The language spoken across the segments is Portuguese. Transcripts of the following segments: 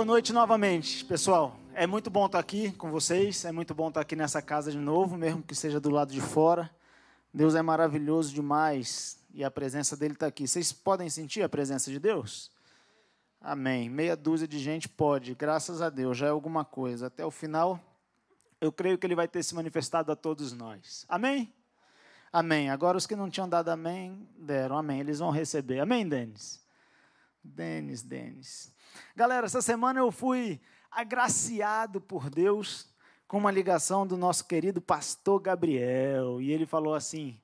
Boa noite novamente, pessoal. É muito bom estar aqui com vocês, é muito bom estar aqui nessa casa de novo, mesmo que seja do lado de fora. Deus é maravilhoso demais e a presença dele está aqui. Vocês podem sentir a presença de Deus? Amém. Meia dúzia de gente pode, graças a Deus, já é alguma coisa. Até o final, eu creio que ele vai ter se manifestado a todos nós. Amém? Amém. Agora os que não tinham dado amém, deram amém. Eles vão receber. Amém, Denis? Denis, Denis. Galera, essa semana eu fui agraciado por Deus com uma ligação do nosso querido pastor Gabriel. E ele falou assim: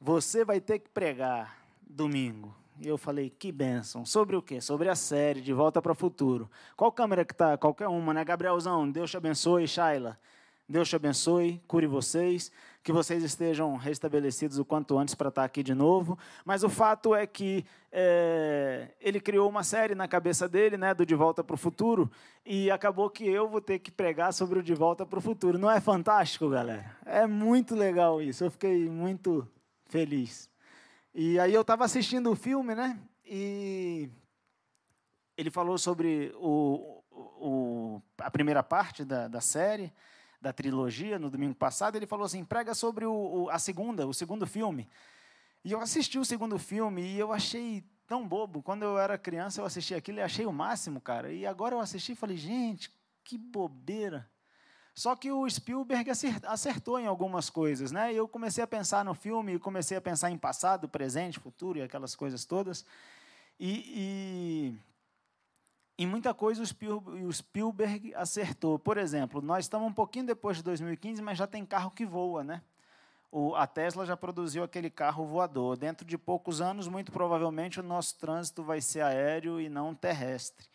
Você vai ter que pregar domingo. E eu falei, que bênção. Sobre o quê? Sobre a série De Volta para o Futuro. Qual câmera que tá? Qualquer uma, né? Gabrielzão, Deus te abençoe, Shaila. Deus te abençoe, cure vocês, que vocês estejam restabelecidos o quanto antes para estar aqui de novo. Mas o fato é que é, ele criou uma série na cabeça dele, né, do De Volta para o Futuro, e acabou que eu vou ter que pregar sobre o De Volta para o Futuro. Não é fantástico, galera? É muito legal isso. Eu fiquei muito feliz. E aí eu estava assistindo o filme, né? E ele falou sobre o, o, a primeira parte da, da série da trilogia no domingo passado, ele falou assim: prega sobre o, o, a segunda, o segundo filme. E eu assisti o segundo filme e eu achei tão bobo. Quando eu era criança, eu assisti aquilo e achei o máximo, cara. E agora eu assisti e falei: gente, que bobeira. Só que o Spielberg acertou em algumas coisas, né? Eu comecei a pensar no filme, comecei a pensar em passado, presente, futuro e aquelas coisas todas. E, e em muita coisa o Spielberg acertou. Por exemplo, nós estamos um pouquinho depois de 2015, mas já tem carro que voa, né? O, a Tesla já produziu aquele carro voador. Dentro de poucos anos, muito provavelmente, o nosso trânsito vai ser aéreo e não terrestre.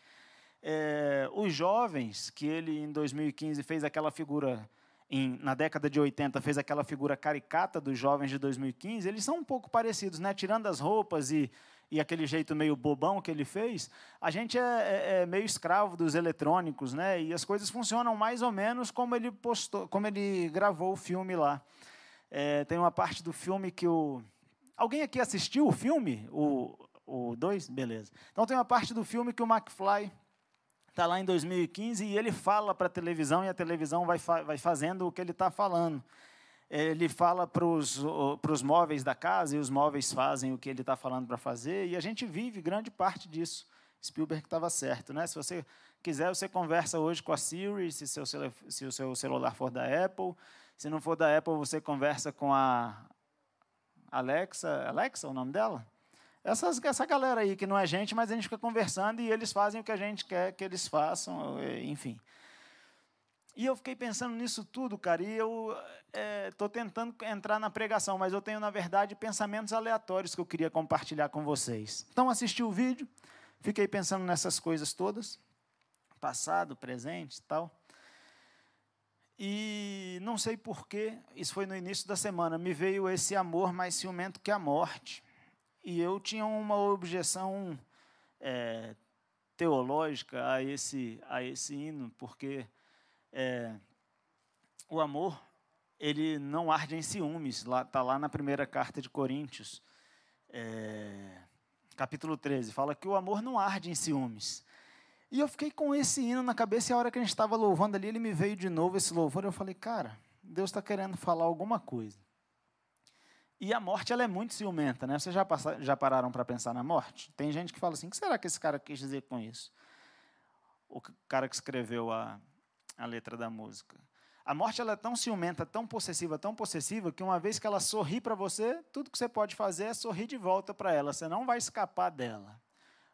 É, os jovens, que ele em 2015 fez aquela figura, em, na década de 80, fez aquela figura caricata dos jovens de 2015, eles são um pouco parecidos, né? tirando as roupas e e aquele jeito meio bobão que ele fez, a gente é, é, é, meio escravo dos eletrônicos, né? E as coisas funcionam mais ou menos como ele postou, como ele gravou o filme lá. É, tem uma parte do filme que o alguém aqui assistiu o filme, o o dois, beleza. Então tem uma parte do filme que o McFly está lá em 2015 e ele fala para a televisão e a televisão vai, fa vai fazendo o que ele está falando ele fala para os móveis da casa e os móveis fazem o que ele está falando para fazer, e a gente vive grande parte disso. Spielberg estava certo. Né? Se você quiser, você conversa hoje com a Siri, se, seu, se o seu celular for da Apple. Se não for da Apple, você conversa com a Alexa. Alexa é o nome dela? Essas, essa galera aí, que não é gente, mas a gente fica conversando e eles fazem o que a gente quer que eles façam, enfim. E eu fiquei pensando nisso tudo, cara, e eu estou é, tentando entrar na pregação, mas eu tenho, na verdade, pensamentos aleatórios que eu queria compartilhar com vocês. Então, assisti o vídeo, fiquei pensando nessas coisas todas, passado, presente e tal. E não sei porquê, isso foi no início da semana, me veio esse amor mais ciumento que a morte. E eu tinha uma objeção é, teológica a esse, a esse hino, porque é, o amor, ele não arde em ciúmes. Está lá, tá lá na primeira carta de Coríntios, é, capítulo 13. Fala que o amor não arde em ciúmes. E eu fiquei com esse hino na cabeça e a hora que a gente estava louvando ali, ele me veio de novo esse louvor. Eu falei, cara, Deus está querendo falar alguma coisa. E a morte ela é muito ciumenta, né? Vocês já, passaram, já pararam para pensar na morte? Tem gente que fala assim: o que será que esse cara quis dizer com isso? O cara que escreveu a, a letra da música. A morte ela é tão ciumenta, tão possessiva, tão possessiva, que uma vez que ela sorri para você, tudo que você pode fazer é sorrir de volta para ela. Você não vai escapar dela.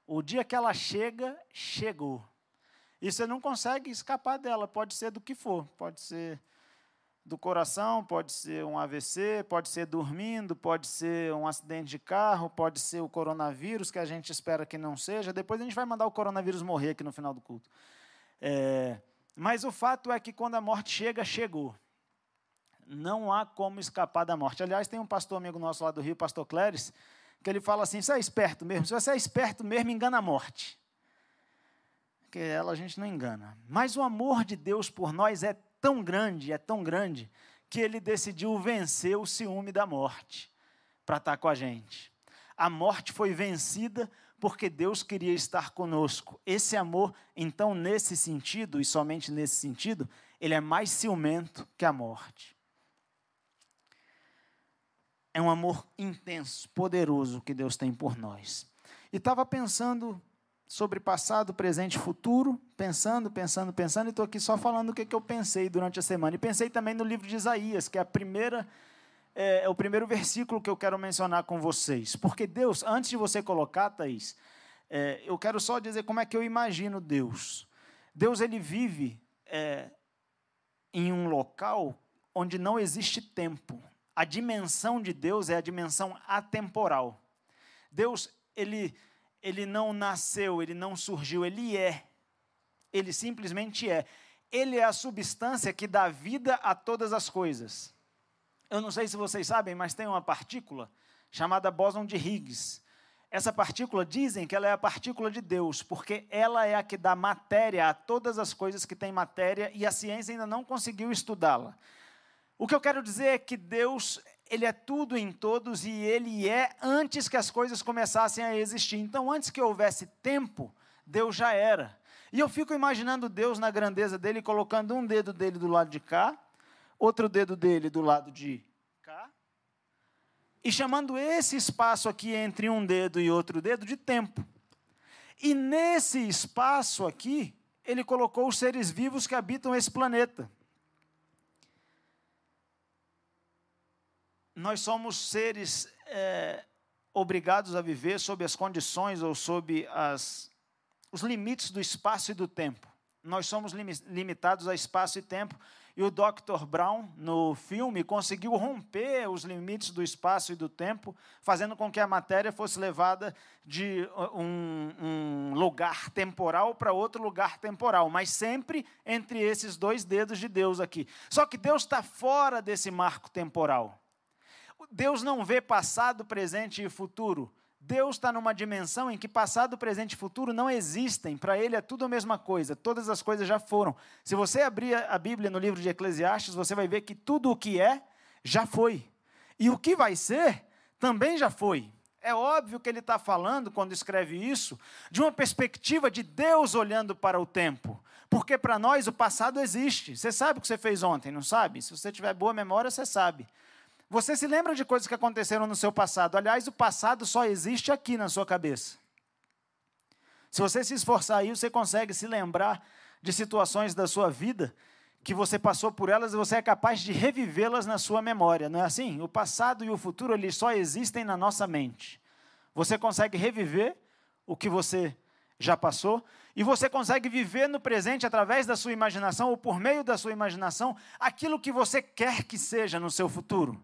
O dia que ela chega, chegou. E você não consegue escapar dela. Pode ser do que for. Pode ser do coração, pode ser um AVC, pode ser dormindo, pode ser um acidente de carro, pode ser o coronavírus, que a gente espera que não seja. Depois a gente vai mandar o coronavírus morrer aqui no final do culto. É, mas o fato é que quando a morte chega, chegou. Não há como escapar da morte. Aliás, tem um pastor amigo nosso lá do Rio, pastor Cléris, que ele fala assim: você é esperto mesmo. Se você é esperto mesmo, engana a morte. Porque ela a gente não engana. Mas o amor de Deus por nós é tão grande, é tão grande, que ele decidiu vencer o ciúme da morte para estar com a gente. A morte foi vencida porque Deus queria estar conosco. Esse amor, então, nesse sentido, e somente nesse sentido, ele é mais ciumento que a morte. É um amor intenso, poderoso que Deus tem por nós. E estava pensando sobre passado, presente e futuro, pensando, pensando, pensando, e estou aqui só falando o que, que eu pensei durante a semana. E pensei também no livro de Isaías, que é a primeira é, é, o primeiro versículo que eu quero mencionar com vocês. Porque Deus, antes de você colocar, Thaís, é, eu quero só dizer como é que eu imagino Deus. Deus, ele vive é, em um local onde não existe tempo. A dimensão de Deus é a dimensão atemporal. Deus, ele, ele não nasceu, ele não surgiu, ele é. Ele simplesmente é. Ele é a substância que dá vida a todas as coisas. Eu não sei se vocês sabem, mas tem uma partícula chamada bóson de Higgs. Essa partícula dizem que ela é a partícula de Deus, porque ela é a que dá matéria a todas as coisas que têm matéria e a ciência ainda não conseguiu estudá-la. O que eu quero dizer é que Deus, ele é tudo em todos e ele é antes que as coisas começassem a existir. Então, antes que houvesse tempo, Deus já era. E eu fico imaginando Deus na grandeza dele colocando um dedo dele do lado de cá outro dedo dele do lado de cá, e chamando esse espaço aqui entre um dedo e outro dedo de tempo. E nesse espaço aqui, ele colocou os seres vivos que habitam esse planeta. Nós somos seres é, obrigados a viver sob as condições ou sob as, os limites do espaço e do tempo. Nós somos limitados a espaço e tempo e o Dr. Brown, no filme, conseguiu romper os limites do espaço e do tempo, fazendo com que a matéria fosse levada de uh, um, um lugar temporal para outro lugar temporal, mas sempre entre esses dois dedos de Deus aqui. Só que Deus está fora desse marco temporal. Deus não vê passado, presente e futuro. Deus está numa dimensão em que passado, presente e futuro não existem. Para Ele é tudo a mesma coisa, todas as coisas já foram. Se você abrir a Bíblia no livro de Eclesiastes, você vai ver que tudo o que é, já foi. E o que vai ser, também já foi. É óbvio que ele está falando, quando escreve isso, de uma perspectiva de Deus olhando para o tempo. Porque para nós o passado existe. Você sabe o que você fez ontem, não sabe? Se você tiver boa memória, você sabe. Você se lembra de coisas que aconteceram no seu passado. Aliás, o passado só existe aqui na sua cabeça. Se você se esforçar aí, você consegue se lembrar de situações da sua vida que você passou por elas e você é capaz de revivê-las na sua memória, não é assim? O passado e o futuro eles só existem na nossa mente. Você consegue reviver o que você já passou e você consegue viver no presente através da sua imaginação ou por meio da sua imaginação aquilo que você quer que seja no seu futuro.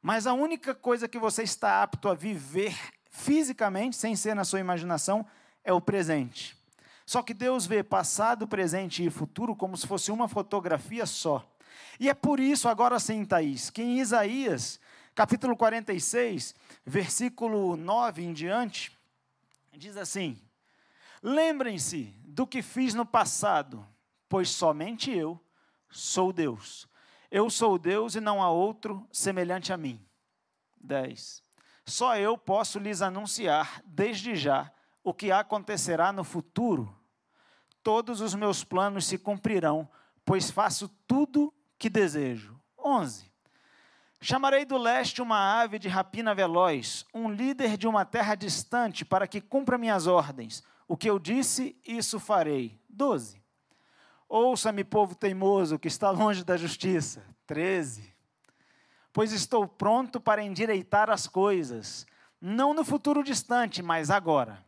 Mas a única coisa que você está apto a viver fisicamente, sem ser na sua imaginação, é o presente. Só que Deus vê passado, presente e futuro como se fosse uma fotografia só. E é por isso, agora sim, Thaís, que em Isaías, capítulo 46, versículo 9 em diante, diz assim: Lembrem-se do que fiz no passado, pois somente eu sou Deus. Eu sou Deus e não há outro semelhante a mim. 10. Só eu posso lhes anunciar, desde já, o que acontecerá no futuro. Todos os meus planos se cumprirão, pois faço tudo que desejo. 11. Chamarei do leste uma ave de rapina veloz, um líder de uma terra distante, para que cumpra minhas ordens. O que eu disse, isso farei. 12. Ouça-me, povo teimoso, que está longe da justiça. 13. Pois estou pronto para endireitar as coisas, não no futuro distante, mas agora.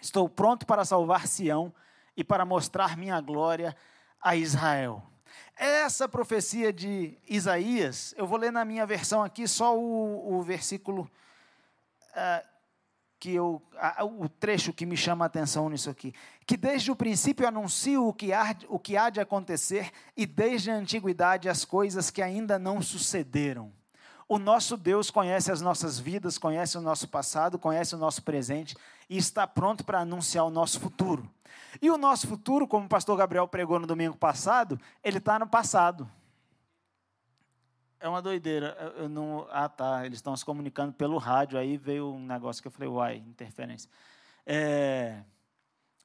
Estou pronto para salvar Sião e para mostrar minha glória a Israel. Essa profecia de Isaías, eu vou ler na minha versão aqui só o, o versículo uh, que eu, a, o trecho que me chama a atenção nisso aqui, que desde o princípio anuncia o que, há, o que há de acontecer e desde a antiguidade as coisas que ainda não sucederam. O nosso Deus conhece as nossas vidas, conhece o nosso passado, conhece o nosso presente e está pronto para anunciar o nosso futuro. E o nosso futuro, como o pastor Gabriel pregou no domingo passado, ele está no passado. É uma doideira. Eu não, ah, tá. Eles estão se comunicando pelo rádio. Aí veio um negócio que eu falei, uai, interferência. É,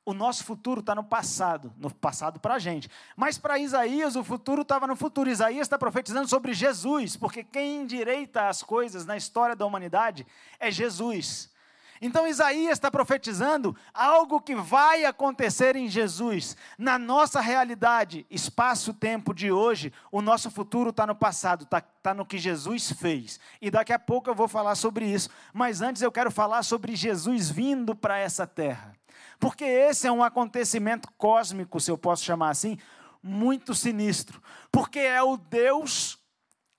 o nosso futuro está no passado, no passado para a gente. Mas para Isaías, o futuro estava no futuro. Isaías está profetizando sobre Jesus, porque quem endireita as coisas na história da humanidade é Jesus. Então Isaías está profetizando algo que vai acontecer em Jesus. Na nossa realidade, espaço-tempo de hoje, o nosso futuro está no passado, está tá no que Jesus fez. E daqui a pouco eu vou falar sobre isso. Mas antes eu quero falar sobre Jesus vindo para essa terra. Porque esse é um acontecimento cósmico, se eu posso chamar assim, muito sinistro. Porque é o Deus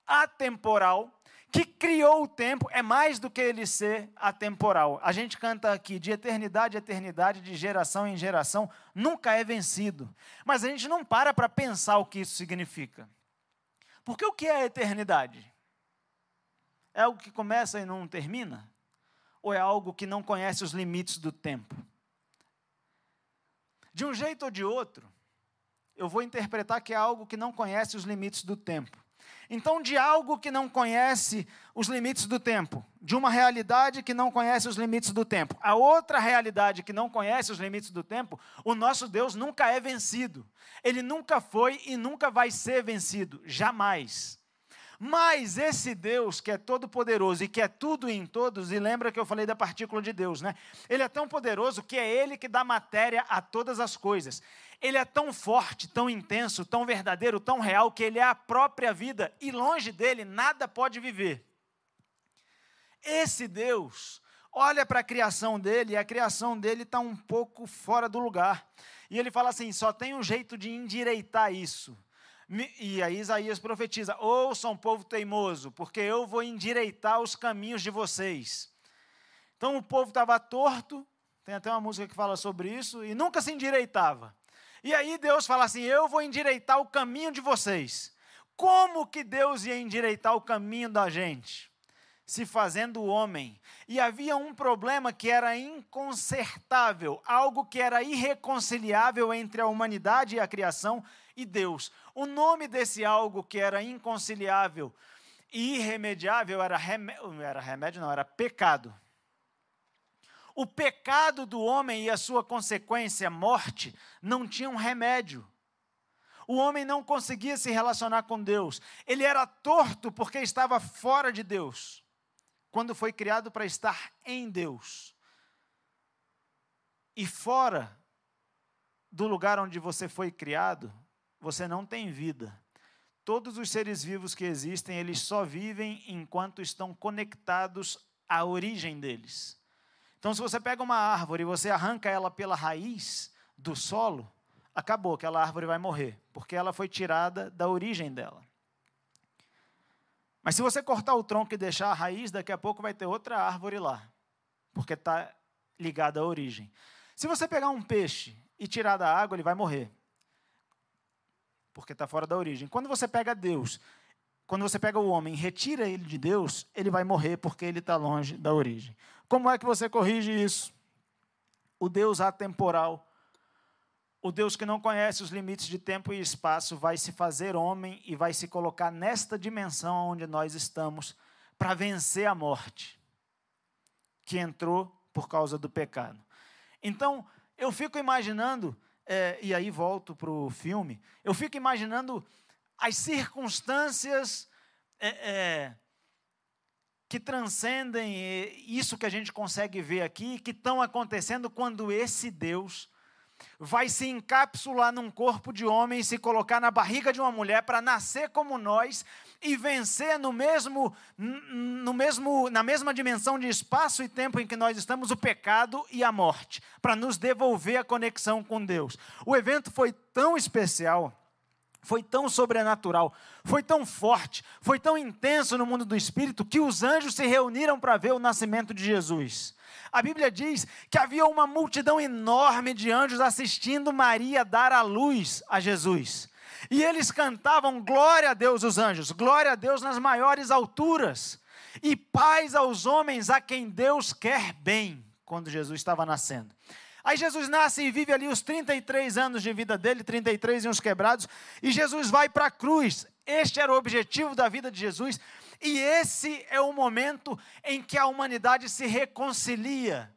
atemporal que criou o tempo é mais do que ele ser atemporal. A gente canta aqui de eternidade a eternidade, de geração em geração, nunca é vencido. Mas a gente não para para pensar o que isso significa. Porque o que é a eternidade? É algo que começa e não termina? Ou é algo que não conhece os limites do tempo? De um jeito ou de outro, eu vou interpretar que é algo que não conhece os limites do tempo. Então, de algo que não conhece os limites do tempo, de uma realidade que não conhece os limites do tempo, a outra realidade que não conhece os limites do tempo, o nosso Deus nunca é vencido. Ele nunca foi e nunca vai ser vencido, jamais. Mas esse Deus que é todo poderoso e que é tudo em todos, e lembra que eu falei da partícula de Deus, né? Ele é tão poderoso que é ele que dá matéria a todas as coisas. Ele é tão forte, tão intenso, tão verdadeiro, tão real que ele é a própria vida e longe dele nada pode viver. Esse Deus olha para a criação dele e a criação dele está um pouco fora do lugar. E ele fala assim: só tem um jeito de endireitar isso. E aí Isaías profetiza: Ouçam, povo teimoso, porque eu vou endireitar os caminhos de vocês. Então o povo estava torto, tem até uma música que fala sobre isso, e nunca se endireitava. E aí Deus fala assim: Eu vou endireitar o caminho de vocês. Como que Deus ia endireitar o caminho da gente? Se fazendo homem. E havia um problema que era inconsertável, algo que era irreconciliável entre a humanidade e a criação e Deus. O nome desse algo que era inconciliável e irremediável era, remédio, era remédio, não, era pecado. O pecado do homem e a sua consequência, morte, não tinham remédio. O homem não conseguia se relacionar com Deus. Ele era torto porque estava fora de Deus, quando foi criado para estar em Deus. E fora do lugar onde você foi criado, você não tem vida. Todos os seres vivos que existem, eles só vivem enquanto estão conectados à origem deles. Então, se você pega uma árvore e você arranca ela pela raiz do solo, acabou, aquela árvore vai morrer, porque ela foi tirada da origem dela. Mas se você cortar o tronco e deixar a raiz, daqui a pouco vai ter outra árvore lá, porque está ligada à origem. Se você pegar um peixe e tirar da água, ele vai morrer porque está fora da origem. Quando você pega Deus, quando você pega o homem retira ele de Deus, ele vai morrer porque ele está longe da origem. Como é que você corrige isso? O Deus atemporal, o Deus que não conhece os limites de tempo e espaço, vai se fazer homem e vai se colocar nesta dimensão onde nós estamos para vencer a morte que entrou por causa do pecado. Então, eu fico imaginando é, e aí volto para o filme, eu fico imaginando as circunstâncias é, é, que transcendem isso que a gente consegue ver aqui, que estão acontecendo quando esse Deus vai se encapsular num corpo de homem e se colocar na barriga de uma mulher para nascer como nós e vencer no mesmo, no mesmo, na mesma dimensão de espaço e tempo em que nós estamos o pecado e a morte, para nos devolver a conexão com Deus. O evento foi tão especial, foi tão sobrenatural, foi tão forte, foi tão intenso no mundo do espírito que os anjos se reuniram para ver o nascimento de Jesus. A Bíblia diz que havia uma multidão enorme de anjos assistindo Maria dar a luz a Jesus. E eles cantavam glória a Deus, os anjos, glória a Deus nas maiores alturas, e paz aos homens a quem Deus quer bem, quando Jesus estava nascendo. Aí Jesus nasce e vive ali os 33 anos de vida dele, 33 e uns quebrados, e Jesus vai para a cruz. Este era o objetivo da vida de Jesus, e esse é o momento em que a humanidade se reconcilia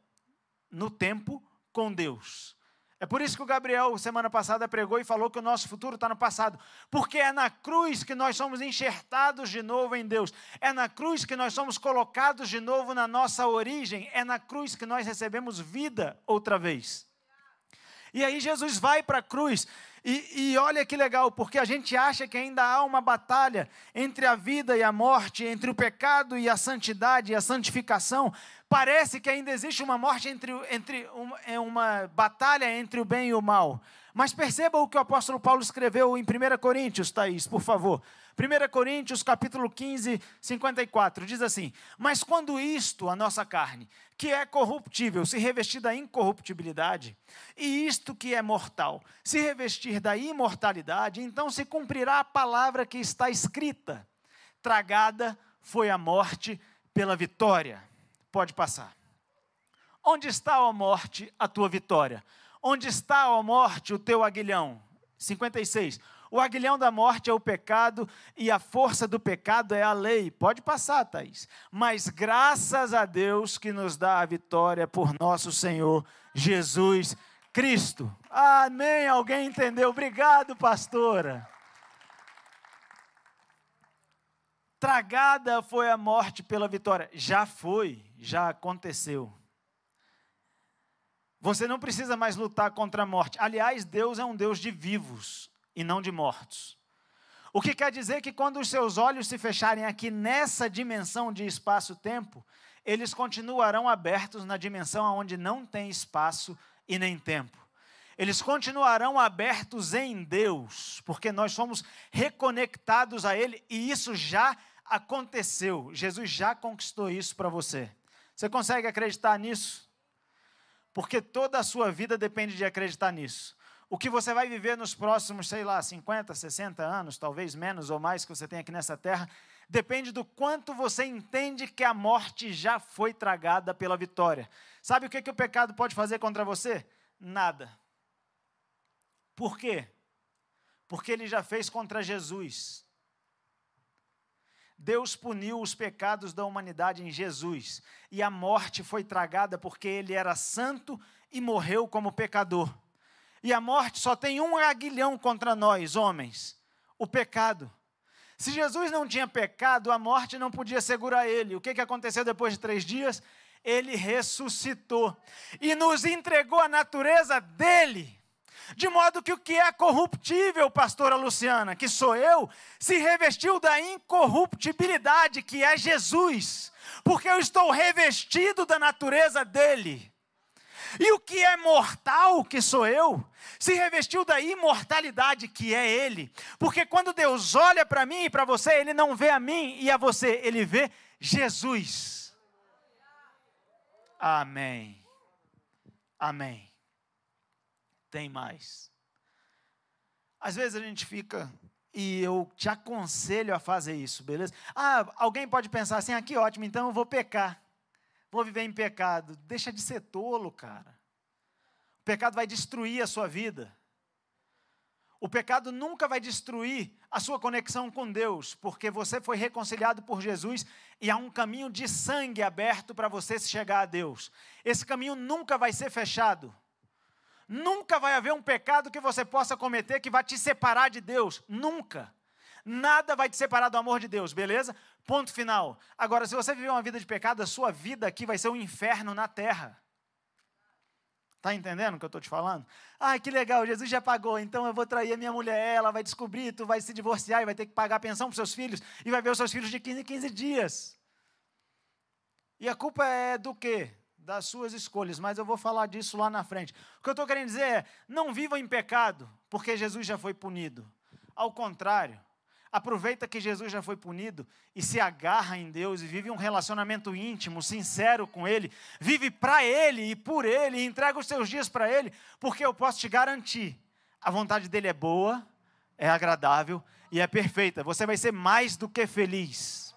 no tempo com Deus. É por isso que o Gabriel, semana passada, pregou e falou que o nosso futuro está no passado. Porque é na cruz que nós somos enxertados de novo em Deus. É na cruz que nós somos colocados de novo na nossa origem. É na cruz que nós recebemos vida outra vez. E aí Jesus vai para a cruz. E, e, olha que legal, porque a gente acha que ainda há uma batalha entre a vida e a morte, entre o pecado e a santidade e a santificação. Parece que ainda existe uma morte entre, entre uma, é uma batalha entre o bem e o mal. Mas perceba o que o apóstolo Paulo escreveu em 1 Coríntios, Thaís, por favor. 1 Coríntios, capítulo 15, 54, diz assim: Mas quando isto, a nossa carne, que é corruptível, se revestir da incorruptibilidade, e isto que é mortal, se revestir da imortalidade, então se cumprirá a palavra que está escrita: Tragada foi a morte pela vitória pode passar. Onde está, ó morte, a tua vitória? Onde está, ó morte, o teu aguilhão? 56. O aguilhão da morte é o pecado e a força do pecado é a lei. Pode passar, Thaís. Mas graças a Deus que nos dá a vitória por nosso Senhor Jesus Cristo. Amém. Alguém entendeu? Obrigado, pastora. Tragada foi a morte pela vitória. Já foi, já aconteceu. Você não precisa mais lutar contra a morte. Aliás, Deus é um Deus de vivos e não de mortos. O que quer dizer que quando os seus olhos se fecharem aqui nessa dimensão de espaço-tempo, eles continuarão abertos na dimensão onde não tem espaço e nem tempo. Eles continuarão abertos em Deus, porque nós somos reconectados a Ele e isso já aconteceu. Jesus já conquistou isso para você. Você consegue acreditar nisso? Porque toda a sua vida depende de acreditar nisso. O que você vai viver nos próximos, sei lá, 50, 60 anos, talvez menos ou mais que você tem aqui nessa terra, depende do quanto você entende que a morte já foi tragada pela vitória. Sabe o que, que o pecado pode fazer contra você? Nada. Por quê? Porque ele já fez contra Jesus. Deus puniu os pecados da humanidade em Jesus, e a morte foi tragada porque ele era santo e morreu como pecador. E a morte só tem um aguilhão contra nós, homens: o pecado. Se Jesus não tinha pecado, a morte não podia segurar ele. O que, que aconteceu depois de três dias? Ele ressuscitou e nos entregou a natureza dele. De modo que o que é corruptível, pastora Luciana, que sou eu, se revestiu da incorruptibilidade, que é Jesus, porque eu estou revestido da natureza dele. E o que é mortal, que sou eu, se revestiu da imortalidade, que é Ele. Porque quando Deus olha para mim e para você, Ele não vê a mim e a você, Ele vê Jesus. Amém. Amém tem mais. Às vezes a gente fica, e eu te aconselho a fazer isso, beleza? Ah, alguém pode pensar assim, ah, que ótimo, então eu vou pecar. Vou viver em pecado. Deixa de ser tolo, cara. O pecado vai destruir a sua vida. O pecado nunca vai destruir a sua conexão com Deus, porque você foi reconciliado por Jesus e há um caminho de sangue aberto para você chegar a Deus. Esse caminho nunca vai ser fechado. Nunca vai haver um pecado que você possa cometer que vai te separar de Deus. Nunca. Nada vai te separar do amor de Deus, beleza? Ponto final. Agora, se você viver uma vida de pecado, a sua vida aqui vai ser um inferno na terra. Está entendendo o que eu estou te falando? Ah, que legal, Jesus já pagou, então eu vou trair a minha mulher, ela vai descobrir, tu vai se divorciar e vai ter que pagar a pensão para seus filhos, e vai ver os seus filhos de 15 em 15 dias. E a culpa é do quê? das suas escolhas, mas eu vou falar disso lá na frente. O que eu estou querendo dizer é: não viva em pecado, porque Jesus já foi punido. Ao contrário, aproveita que Jesus já foi punido e se agarra em Deus e vive um relacionamento íntimo, sincero com Ele. Vive para Ele e por Ele, e entrega os seus dias para Ele, porque eu posso te garantir: a vontade dele é boa, é agradável e é perfeita. Você vai ser mais do que feliz.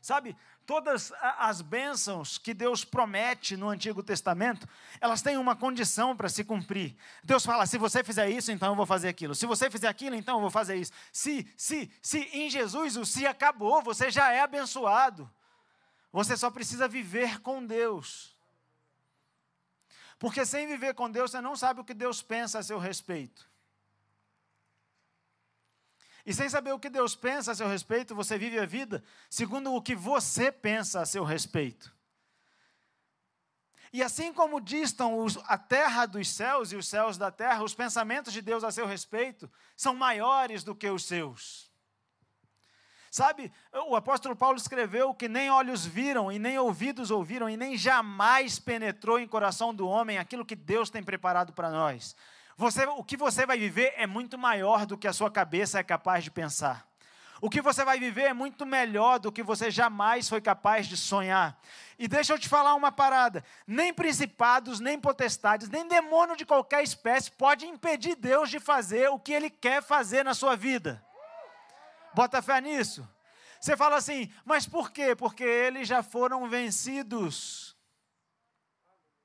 Sabe, todas as bênçãos que Deus promete no Antigo Testamento, elas têm uma condição para se cumprir. Deus fala: se você fizer isso, então eu vou fazer aquilo. Se você fizer aquilo, então eu vou fazer isso. Se, se, se em Jesus o se acabou, você já é abençoado. Você só precisa viver com Deus. Porque sem viver com Deus, você não sabe o que Deus pensa a seu respeito. E sem saber o que Deus pensa a seu respeito, você vive a vida segundo o que você pensa a seu respeito. E assim como distam os, a terra dos céus e os céus da terra, os pensamentos de Deus a seu respeito são maiores do que os seus. Sabe, o apóstolo Paulo escreveu que nem olhos viram, e nem ouvidos ouviram, e nem jamais penetrou em coração do homem aquilo que Deus tem preparado para nós. Você, o que você vai viver é muito maior do que a sua cabeça é capaz de pensar. O que você vai viver é muito melhor do que você jamais foi capaz de sonhar. E deixa eu te falar uma parada: nem principados, nem potestades, nem demônio de qualquer espécie pode impedir Deus de fazer o que Ele quer fazer na sua vida. Bota fé nisso. Você fala assim, mas por quê? Porque eles já foram vencidos.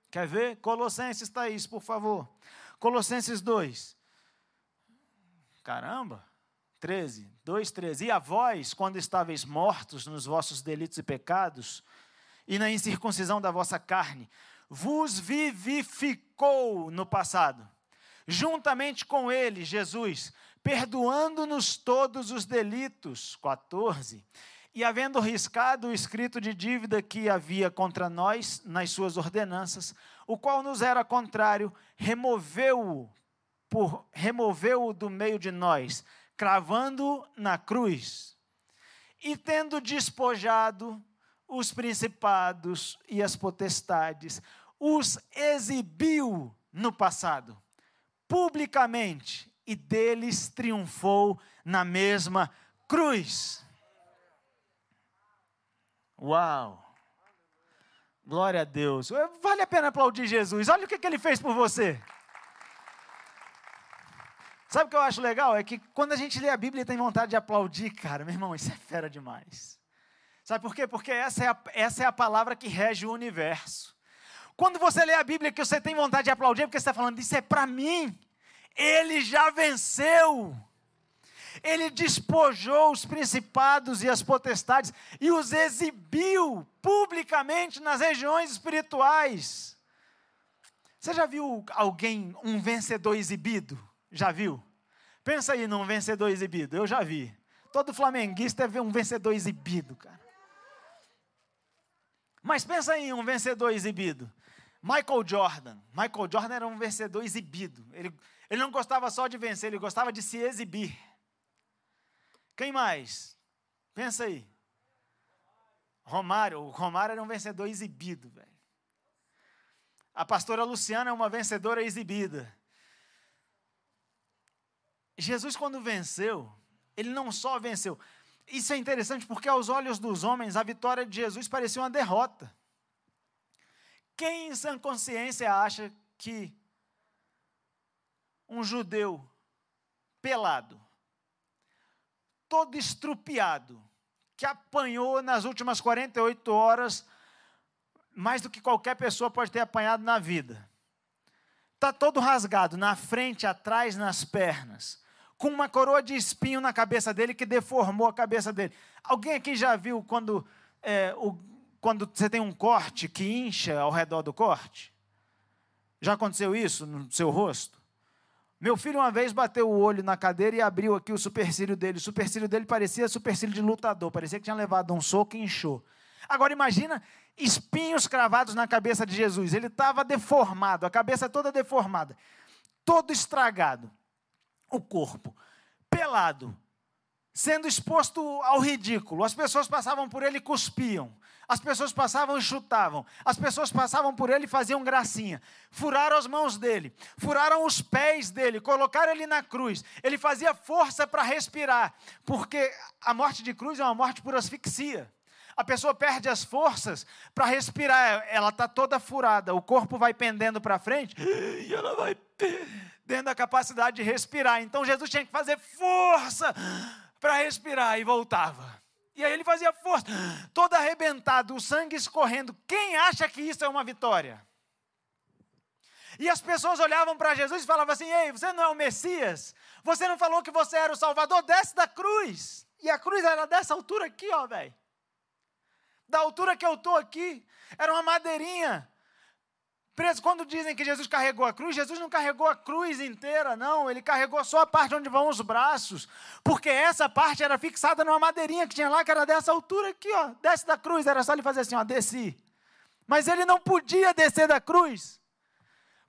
Quer ver? Colossenses, Thaís, por favor. Colossenses 2. Caramba! 13, 2, 13. E a vós, quando estáveis mortos nos vossos delitos e pecados, e na incircuncisão da vossa carne, vos vivificou no passado, juntamente com ele, Jesus, perdoando-nos todos os delitos. 14. E havendo riscado o escrito de dívida que havia contra nós nas suas ordenanças, o qual nos era contrário, removeu-o por removeu-o do meio de nós, cravando na cruz. E tendo despojado os principados e as potestades, os exibiu no passado, publicamente, e deles triunfou na mesma cruz. Uau! Glória a Deus. Vale a pena aplaudir Jesus. Olha o que, que ele fez por você. Sabe o que eu acho legal? É que quando a gente lê a Bíblia tem vontade de aplaudir, cara, meu irmão, isso é fera demais. Sabe por quê? Porque essa é a, essa é a palavra que rege o universo. Quando você lê a Bíblia que você tem vontade de aplaudir, é porque você está falando, isso é para mim. Ele já venceu. Ele despojou os principados e as potestades e os exibiu publicamente nas regiões espirituais. Você já viu alguém, um vencedor exibido? Já viu? Pensa aí num vencedor exibido. Eu já vi. Todo flamenguista é ver um vencedor exibido, cara. Mas pensa aí um vencedor exibido. Michael Jordan. Michael Jordan era um vencedor exibido. Ele, ele não gostava só de vencer, ele gostava de se exibir. Quem mais? Pensa aí. Romário. O Romário era um vencedor exibido, velho. A pastora Luciana é uma vencedora exibida. Jesus, quando venceu, ele não só venceu. Isso é interessante porque, aos olhos dos homens, a vitória de Jesus parecia uma derrota. Quem em sã consciência acha que um judeu pelado, todo estrupiado, que apanhou nas últimas 48 horas mais do que qualquer pessoa pode ter apanhado na vida. Está todo rasgado, na frente, atrás, nas pernas, com uma coroa de espinho na cabeça dele que deformou a cabeça dele. Alguém aqui já viu quando, é, o, quando você tem um corte que incha ao redor do corte? Já aconteceu isso no seu rosto? Meu filho uma vez bateu o olho na cadeira e abriu aqui o supercílio dele. O supercílio dele parecia supercílio de lutador, parecia que tinha levado um soco e inchou. Agora imagina espinhos cravados na cabeça de Jesus. Ele estava deformado, a cabeça toda deformada, todo estragado. O corpo pelado, sendo exposto ao ridículo. As pessoas passavam por ele e cuspiam. As pessoas passavam e chutavam. As pessoas passavam por ele e faziam gracinha. Furaram as mãos dele, furaram os pés dele, colocaram ele na cruz. Ele fazia força para respirar, porque a morte de cruz é uma morte por asfixia. A pessoa perde as forças para respirar, ela está toda furada, o corpo vai pendendo para frente e ela vai perdendo a capacidade de respirar. Então Jesus tinha que fazer força para respirar e voltava E aí ele fazia força, todo arrebentado, o sangue escorrendo. Quem acha que isso é uma vitória? E as pessoas olhavam para Jesus e falavam assim: Ei, você não é o Messias? Você não falou que você era o Salvador? Desce da cruz. E a cruz era dessa altura aqui, ó, velho. Da altura que eu estou aqui. Era uma madeirinha preso. Quando dizem que Jesus carregou a cruz, Jesus não carregou a cruz inteira, não. Ele carregou só a parte onde vão os braços. Porque essa parte era fixada numa madeirinha que tinha lá, que era dessa altura aqui, ó. Desce da cruz, era só ele fazer assim, ó, desci. Mas ele não podia descer da cruz.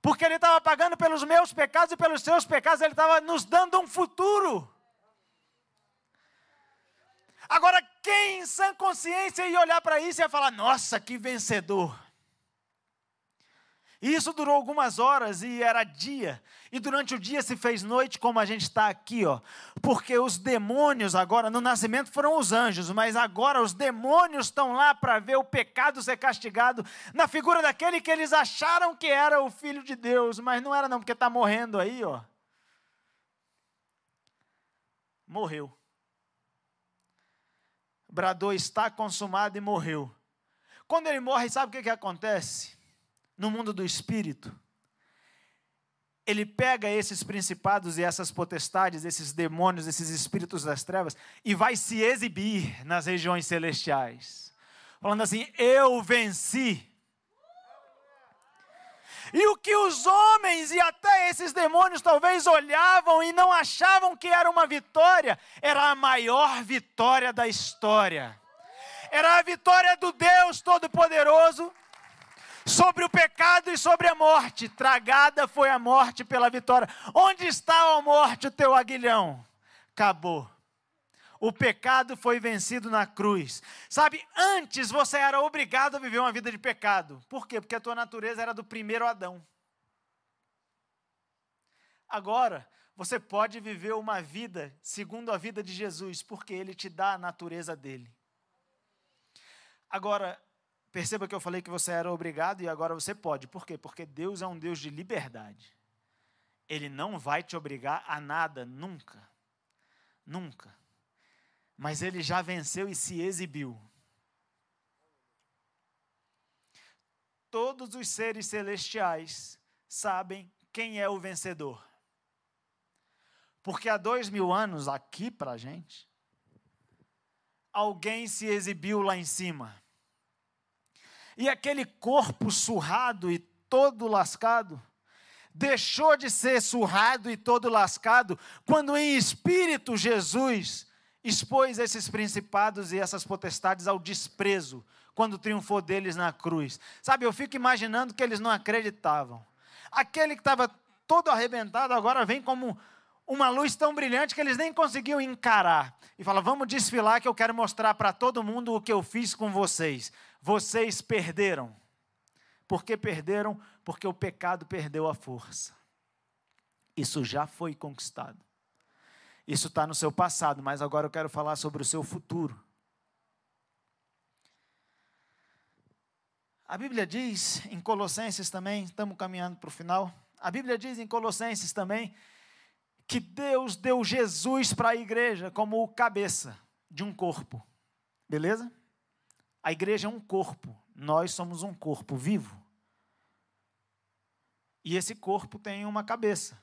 Porque ele estava pagando pelos meus pecados e pelos seus pecados, ele estava nos dando um futuro. Agora, quem em sã consciência ia olhar para isso e ia falar: Nossa, que vencedor. E isso durou algumas horas e era dia. E durante o dia se fez noite, como a gente está aqui, ó. Porque os demônios agora, no nascimento foram os anjos, mas agora os demônios estão lá para ver o pecado ser castigado na figura daquele que eles acharam que era o filho de Deus, mas não era não, porque está morrendo aí, ó. Morreu. Bradou, está consumado e morreu. Quando ele morre, sabe o que, que acontece? No mundo do espírito, ele pega esses principados e essas potestades, esses demônios, esses espíritos das trevas, e vai se exibir nas regiões celestiais, falando assim: Eu venci. E o que os homens e até esses demônios talvez olhavam e não achavam que era uma vitória, era a maior vitória da história. Era a vitória do Deus Todo-Poderoso sobre o pecado e sobre a morte. Tragada foi a morte pela vitória. Onde está, a morte, o teu aguilhão? Acabou. O pecado foi vencido na cruz. Sabe, antes você era obrigado a viver uma vida de pecado. Por quê? Porque a tua natureza era do primeiro Adão. Agora, você pode viver uma vida segundo a vida de Jesus, porque ele te dá a natureza dele. Agora, Perceba que eu falei que você era obrigado e agora você pode. Por quê? Porque Deus é um Deus de liberdade. Ele não vai te obrigar a nada, nunca. Nunca. Mas ele já venceu e se exibiu. Todos os seres celestiais sabem quem é o vencedor. Porque há dois mil anos, aqui para a gente, alguém se exibiu lá em cima e aquele corpo surrado e todo lascado deixou de ser surrado e todo lascado quando em espírito Jesus expôs esses principados e essas potestades ao desprezo quando triunfou deles na cruz. Sabe, eu fico imaginando que eles não acreditavam. Aquele que estava todo arrebentado agora vem como uma luz tão brilhante que eles nem conseguiam encarar. E fala: Vamos desfilar que eu quero mostrar para todo mundo o que eu fiz com vocês. Vocês perderam. Por que perderam? Porque o pecado perdeu a força. Isso já foi conquistado. Isso está no seu passado, mas agora eu quero falar sobre o seu futuro. A Bíblia diz em Colossenses também, estamos caminhando para o final. A Bíblia diz em Colossenses também que Deus deu Jesus para a igreja como o cabeça de um corpo. Beleza? A igreja é um corpo, nós somos um corpo vivo. E esse corpo tem uma cabeça,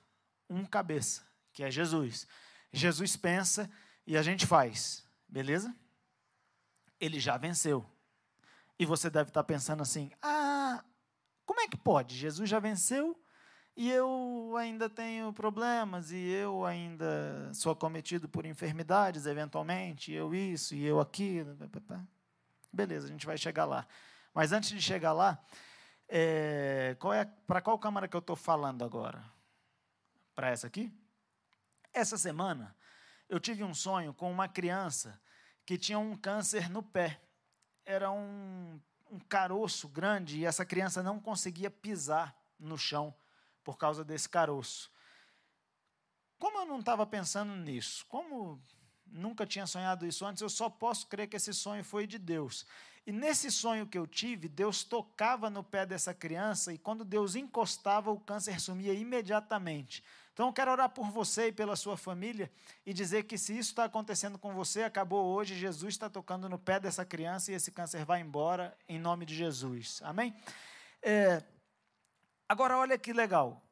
um cabeça, que é Jesus. Jesus pensa e a gente faz, beleza? Ele já venceu. E você deve estar pensando assim: ah, como é que pode? Jesus já venceu e eu ainda tenho problemas, e eu ainda sou acometido por enfermidades, eventualmente, e eu isso, e eu aquilo. Beleza, a gente vai chegar lá. Mas antes de chegar lá, é, é, para qual câmara que eu estou falando agora? Para essa aqui? Essa semana, eu tive um sonho com uma criança que tinha um câncer no pé. Era um, um caroço grande e essa criança não conseguia pisar no chão por causa desse caroço. Como eu não estava pensando nisso, como nunca tinha sonhado isso antes, eu só posso crer que esse sonho foi de Deus. E nesse sonho que eu tive, Deus tocava no pé dessa criança e quando Deus encostava, o câncer sumia imediatamente. Então eu quero orar por você e pela sua família e dizer que se isso está acontecendo com você, acabou hoje, Jesus está tocando no pé dessa criança e esse câncer vai embora em nome de Jesus. Amém? É, agora olha que legal.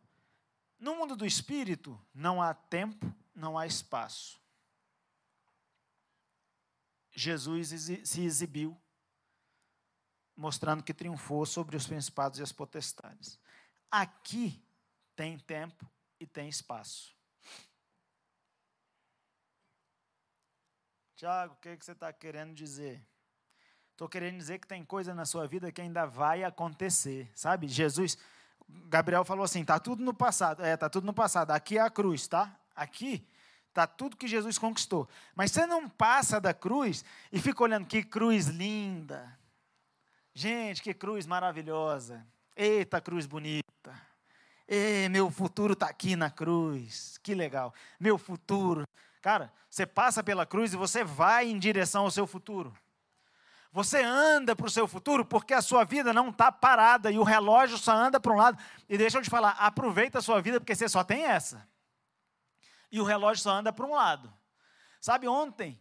No mundo do espírito não há tempo, não há espaço. Jesus se exibiu mostrando que triunfou sobre os principados e as potestades. Aqui tem tempo e tem espaço. Tiago, o que, que você está querendo dizer? Estou querendo dizer que tem coisa na sua vida que ainda vai acontecer, sabe? Jesus, Gabriel falou assim: está tudo no passado. É, está tudo no passado. Aqui é a cruz, tá? Aqui está tudo que Jesus conquistou. Mas você não passa da cruz e fica olhando que cruz linda, Gente, que cruz maravilhosa. Eita, cruz bonita. Ei, meu futuro está aqui na cruz. Que legal. Meu futuro. Cara, você passa pela cruz e você vai em direção ao seu futuro. Você anda para o seu futuro porque a sua vida não está parada e o relógio só anda para um lado. E deixa eu te falar, aproveita a sua vida porque você só tem essa. E o relógio só anda para um lado. Sabe, ontem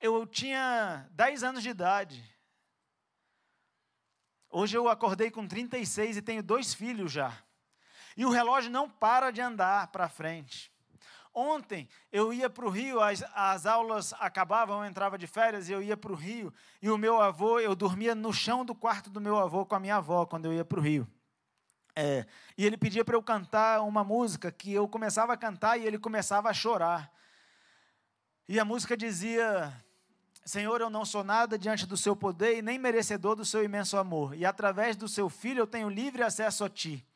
eu tinha 10 anos de idade. Hoje eu acordei com 36 e tenho dois filhos já. E o relógio não para de andar para frente. Ontem eu ia para o Rio, as, as aulas acabavam, eu entrava de férias e eu ia para o Rio. E o meu avô, eu dormia no chão do quarto do meu avô com a minha avó quando eu ia para o Rio. É, e ele pedia para eu cantar uma música que eu começava a cantar e ele começava a chorar. E a música dizia: Senhor, eu não sou nada diante do seu poder e nem merecedor do seu imenso amor. E através do seu filho eu tenho livre acesso a ti.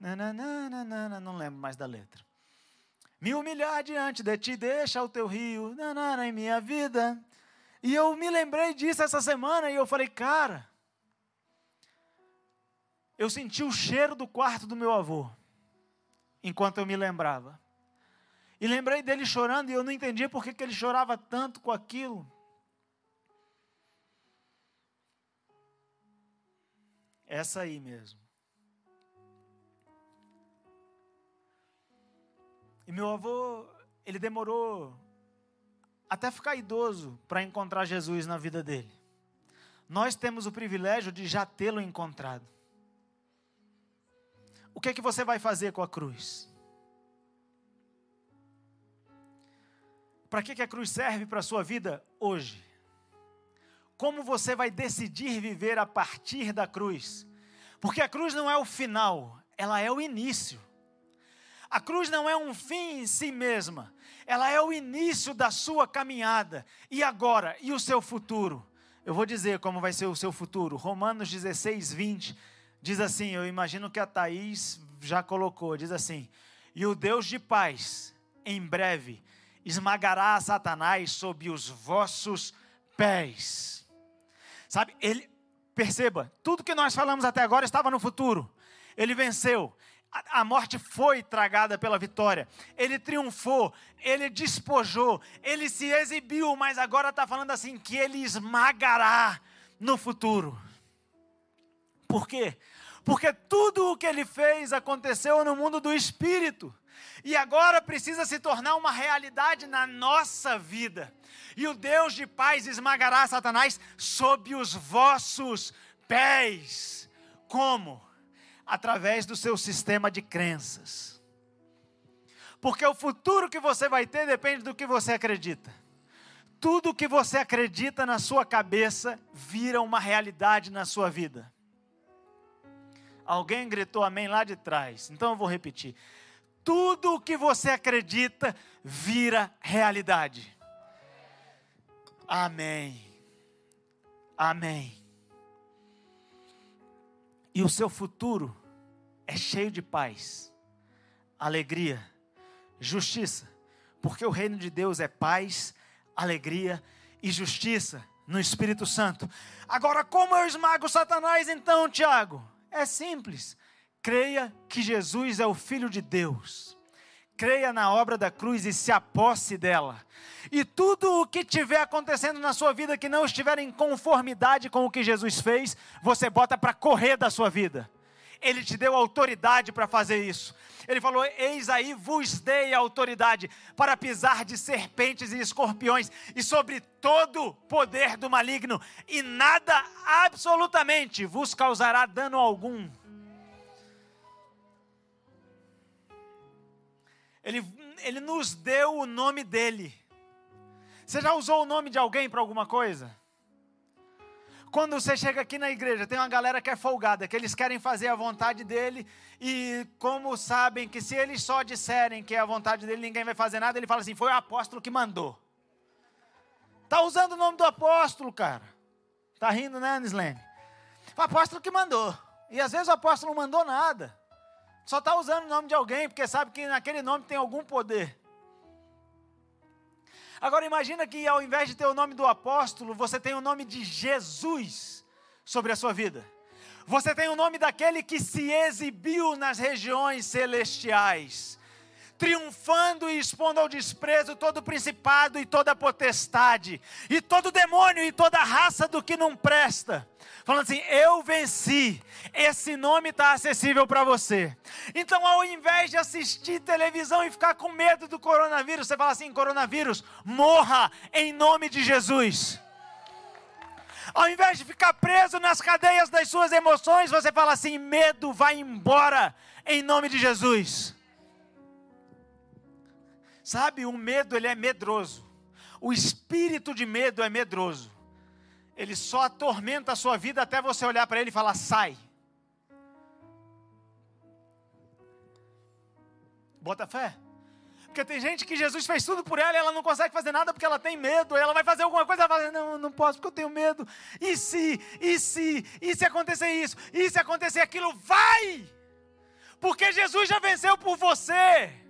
Nananana, não lembro mais da letra. Me humilhar diante de ti, deixa o teu rio nanana, em minha vida. E eu me lembrei disso essa semana e eu falei, cara, eu senti o cheiro do quarto do meu avô, enquanto eu me lembrava. E lembrei dele chorando e eu não entendia por que, que ele chorava tanto com aquilo. Essa aí mesmo. E meu avô, ele demorou até ficar idoso para encontrar Jesus na vida dele. Nós temos o privilégio de já tê-lo encontrado. O que é que você vai fazer com a cruz? Para que, que a cruz serve para a sua vida hoje? Como você vai decidir viver a partir da cruz? Porque a cruz não é o final, ela é o início. A cruz não é um fim em si mesma, ela é o início da sua caminhada. E agora? E o seu futuro? Eu vou dizer como vai ser o seu futuro. Romanos 16, 20 diz assim: eu imagino que a Thaís já colocou, diz assim: E o Deus de paz, em breve, esmagará Satanás sob os vossos pés. Sabe, ele, perceba, tudo que nós falamos até agora estava no futuro. Ele venceu. A, a morte foi tragada pela vitória. Ele triunfou, ele despojou, ele se exibiu, mas agora está falando assim que ele esmagará no futuro. Por quê? Porque tudo o que ele fez aconteceu no mundo do espírito e agora precisa se tornar uma realidade na nossa vida. E o Deus de paz esmagará Satanás sob os vossos pés. Como? Através do seu sistema de crenças. Porque o futuro que você vai ter depende do que você acredita. Tudo que você acredita na sua cabeça vira uma realidade na sua vida. Alguém gritou amém lá de trás, então eu vou repetir tudo o que você acredita vira realidade. Amém. Amém. E o seu futuro é cheio de paz, alegria, justiça, porque o reino de Deus é paz, alegria e justiça no Espírito Santo. Agora, como eu esmago Satanás então, Tiago? É simples creia que Jesus é o Filho de Deus. creia na obra da cruz e se aposse dela. E tudo o que estiver acontecendo na sua vida que não estiver em conformidade com o que Jesus fez, você bota para correr da sua vida. Ele te deu autoridade para fazer isso. Ele falou: Eis aí vos dei autoridade para pisar de serpentes e escorpiões e sobre todo poder do maligno, e nada absolutamente vos causará dano algum. Ele, ele nos deu o nome dele. Você já usou o nome de alguém para alguma coisa? Quando você chega aqui na igreja, tem uma galera que é folgada, que eles querem fazer a vontade dele, e como sabem que se eles só disserem que é a vontade dele, ninguém vai fazer nada, ele fala assim: foi o apóstolo que mandou. Está usando o nome do apóstolo, cara. Está rindo, né, Anislene? O apóstolo que mandou. E às vezes o apóstolo não mandou nada. Só está usando o nome de alguém, porque sabe que naquele nome tem algum poder. Agora imagina que ao invés de ter o nome do apóstolo, você tem o nome de Jesus sobre a sua vida. Você tem o nome daquele que se exibiu nas regiões celestiais, triunfando e expondo ao desprezo todo principado e toda potestade, e todo demônio e toda raça do que não presta falando assim: Eu venci, esse nome está acessível para você. Então, ao invés de assistir televisão e ficar com medo do coronavírus, você fala assim: Coronavírus, morra em nome de Jesus. Ao invés de ficar preso nas cadeias das suas emoções, você fala assim: medo vai embora em nome de Jesus. Sabe, o medo ele é medroso. O espírito de medo é medroso ele só atormenta a sua vida até você olhar para ele e falar: sai. Bota fé. Porque tem gente que Jesus fez tudo por ela e ela não consegue fazer nada porque ela tem medo. Ela vai fazer alguma coisa, ela fala, não, não posso porque eu tenho medo. E se, e se, e se acontecer isso, e se acontecer aquilo, vai! Porque Jesus já venceu por você.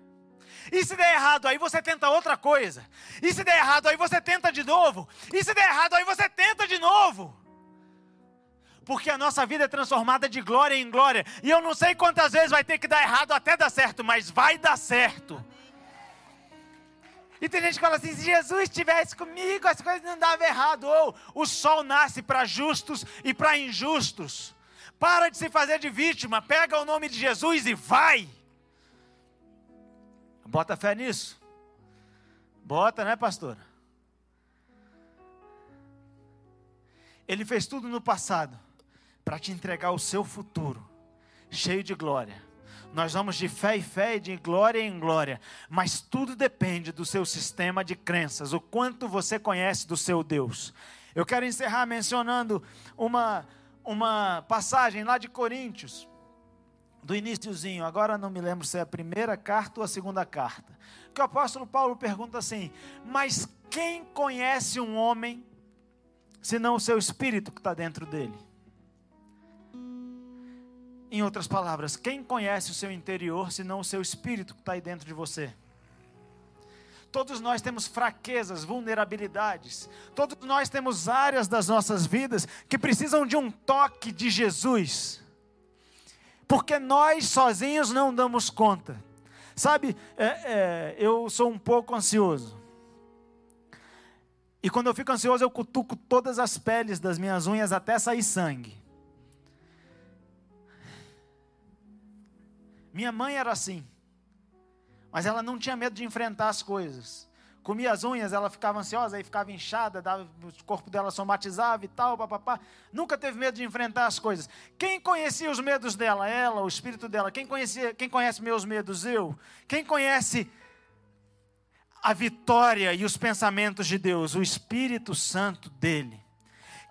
E se der errado, aí você tenta outra coisa. E se der errado, aí você tenta de novo. E se der errado, aí você tenta de novo. Porque a nossa vida é transformada de glória em glória. E eu não sei quantas vezes vai ter que dar errado até dar certo, mas vai dar certo. E tem gente que fala assim: se Jesus estivesse comigo, as coisas não davam errado. Ou o sol nasce para justos e para injustos. Para de se fazer de vítima, pega o nome de Jesus e vai. Bota fé nisso? Bota, né, pastora? Ele fez tudo no passado para te entregar o seu futuro, cheio de glória. Nós vamos de fé em fé e de glória em glória, mas tudo depende do seu sistema de crenças, o quanto você conhece do seu Deus. Eu quero encerrar mencionando uma, uma passagem lá de Coríntios, do iníciozinho, agora não me lembro se é a primeira carta ou a segunda carta, que o apóstolo Paulo pergunta assim: Mas quem conhece um homem, senão o seu espírito que está dentro dele? Em outras palavras, quem conhece o seu interior, senão o seu espírito que está aí dentro de você? Todos nós temos fraquezas, vulnerabilidades. Todos nós temos áreas das nossas vidas que precisam de um toque de Jesus porque nós sozinhos não damos conta. Sabe, é, é, eu sou um pouco ansioso. E quando eu fico ansioso, eu cutuco todas as peles das minhas unhas até sair sangue. Minha mãe era assim, mas ela não tinha medo de enfrentar as coisas comia as unhas, ela ficava ansiosa, aí ficava inchada, dava, o corpo dela somatizava e tal, papapá. Nunca teve medo de enfrentar as coisas. Quem conhecia os medos dela? Ela, o espírito dela. Quem, conhecia, quem conhece meus medos? Eu. Quem conhece a vitória e os pensamentos de Deus? O Espírito Santo dele.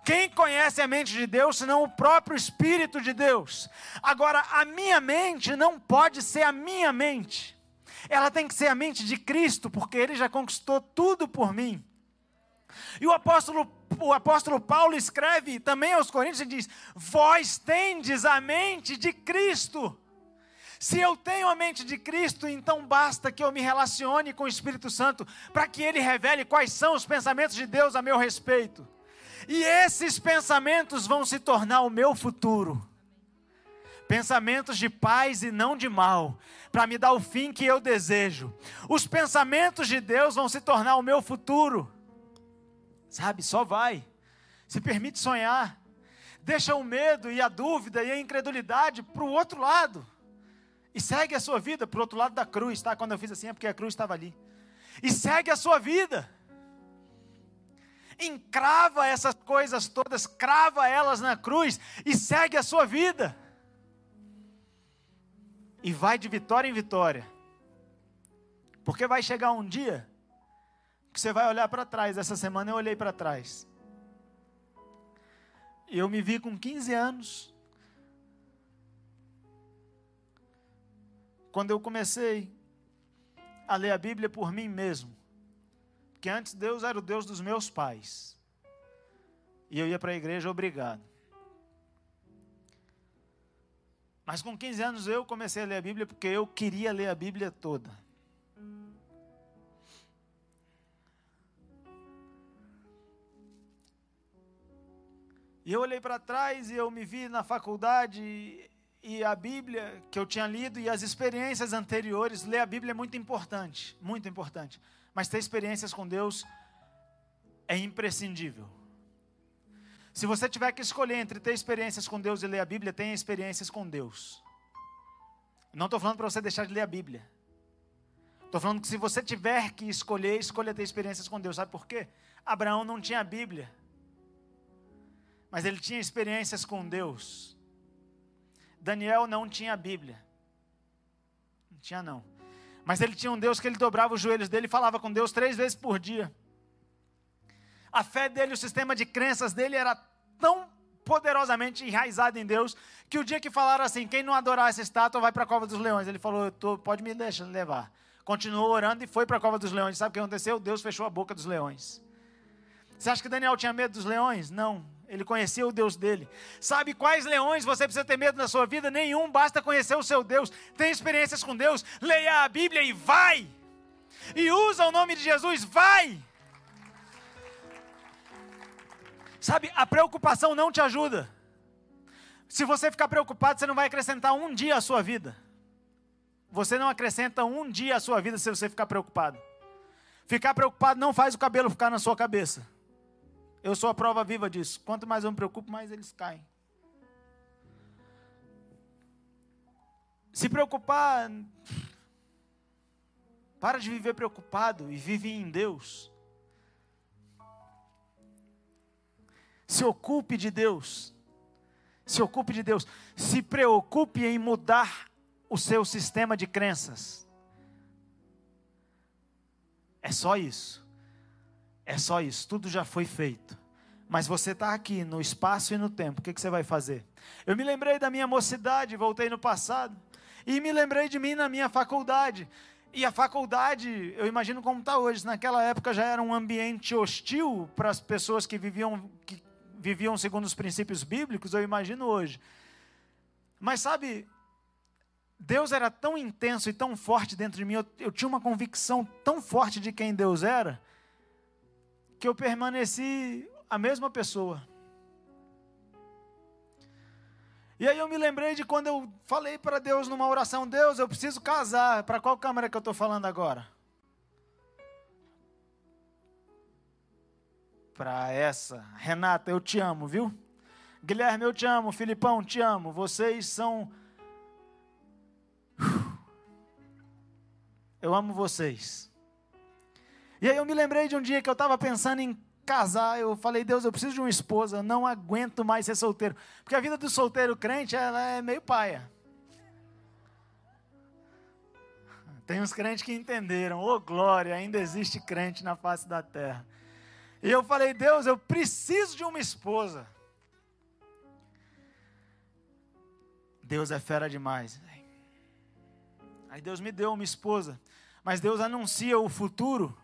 Quem conhece a mente de Deus, senão o próprio Espírito de Deus? Agora, a minha mente não pode ser a minha mente ela tem que ser a mente de Cristo, porque ele já conquistou tudo por mim. E o apóstolo, o apóstolo Paulo escreve também aos Coríntios e diz: Vós tendes a mente de Cristo. Se eu tenho a mente de Cristo, então basta que eu me relacione com o Espírito Santo para que ele revele quais são os pensamentos de Deus a meu respeito. E esses pensamentos vão se tornar o meu futuro pensamentos de paz e não de mal, para me dar o fim que eu desejo. Os pensamentos de Deus vão se tornar o meu futuro. Sabe, só vai. Se permite sonhar. Deixa o medo e a dúvida e a incredulidade para o outro lado. E segue a sua vida para o outro lado da cruz, tá? Quando eu fiz assim é porque a cruz estava ali. E segue a sua vida. Encrava essas coisas todas, crava elas na cruz e segue a sua vida e vai de vitória em vitória. Porque vai chegar um dia que você vai olhar para trás. Essa semana eu olhei para trás. Eu me vi com 15 anos. Quando eu comecei a ler a Bíblia por mim mesmo. Porque antes Deus era o Deus dos meus pais. E eu ia para a igreja obrigado. Mas com 15 anos eu comecei a ler a Bíblia porque eu queria ler a Bíblia toda. E eu olhei para trás e eu me vi na faculdade e a Bíblia que eu tinha lido e as experiências anteriores. Ler a Bíblia é muito importante, muito importante. Mas ter experiências com Deus é imprescindível. Se você tiver que escolher entre ter experiências com Deus e ler a Bíblia, tenha experiências com Deus. Não estou falando para você deixar de ler a Bíblia. Estou falando que se você tiver que escolher, escolha ter experiências com Deus. Sabe por quê? Abraão não tinha a Bíblia. Mas ele tinha experiências com Deus. Daniel não tinha a Bíblia. Não tinha não. Mas ele tinha um Deus que ele dobrava os joelhos dele e falava com Deus três vezes por dia. A fé dele, o sistema de crenças dele era tão poderosamente enraizado em Deus que o dia que falaram assim: quem não adorar essa estátua vai para a cova dos leões, ele falou: pode me deixar levar. Continuou orando e foi para a cova dos leões. Sabe o que aconteceu? Deus fechou a boca dos leões. Você acha que Daniel tinha medo dos leões? Não. Ele conhecia o Deus dele. Sabe quais leões você precisa ter medo na sua vida? Nenhum, basta conhecer o seu Deus. Tem experiências com Deus, leia a Bíblia e vai. E usa o nome de Jesus, vai. Sabe, a preocupação não te ajuda. Se você ficar preocupado, você não vai acrescentar um dia à sua vida. Você não acrescenta um dia à sua vida se você ficar preocupado. Ficar preocupado não faz o cabelo ficar na sua cabeça. Eu sou a prova viva disso. Quanto mais eu me preocupo, mais eles caem. Se preocupar, para de viver preocupado e vive em Deus. Se ocupe de Deus. Se ocupe de Deus. Se preocupe em mudar o seu sistema de crenças. É só isso. É só isso. Tudo já foi feito. Mas você está aqui no espaço e no tempo. O que, que você vai fazer? Eu me lembrei da minha mocidade, voltei no passado. E me lembrei de mim na minha faculdade. E a faculdade, eu imagino como está hoje. Naquela época já era um ambiente hostil para as pessoas que viviam, que viviam segundo os princípios bíblicos, eu imagino hoje. Mas sabe, Deus era tão intenso e tão forte dentro de mim, eu, eu tinha uma convicção tão forte de quem Deus era, que eu permaneci a mesma pessoa. E aí eu me lembrei de quando eu falei para Deus numa oração: Deus, eu preciso casar. Para qual câmera que eu estou falando agora? Para essa. Renata, eu te amo, viu? Guilherme, eu te amo. Filipão, te amo. Vocês são. Eu amo vocês. E aí eu me lembrei de um dia que eu estava pensando em casar. Eu falei, Deus, eu preciso de uma esposa. Eu não aguento mais ser solteiro. Porque a vida do solteiro crente, ela é meio paia. Tem uns crentes que entenderam. Ô oh, glória, ainda existe crente na face da terra. E eu falei, Deus, eu preciso de uma esposa. Deus é fera demais. Aí Deus me deu uma esposa. Mas Deus anuncia o futuro.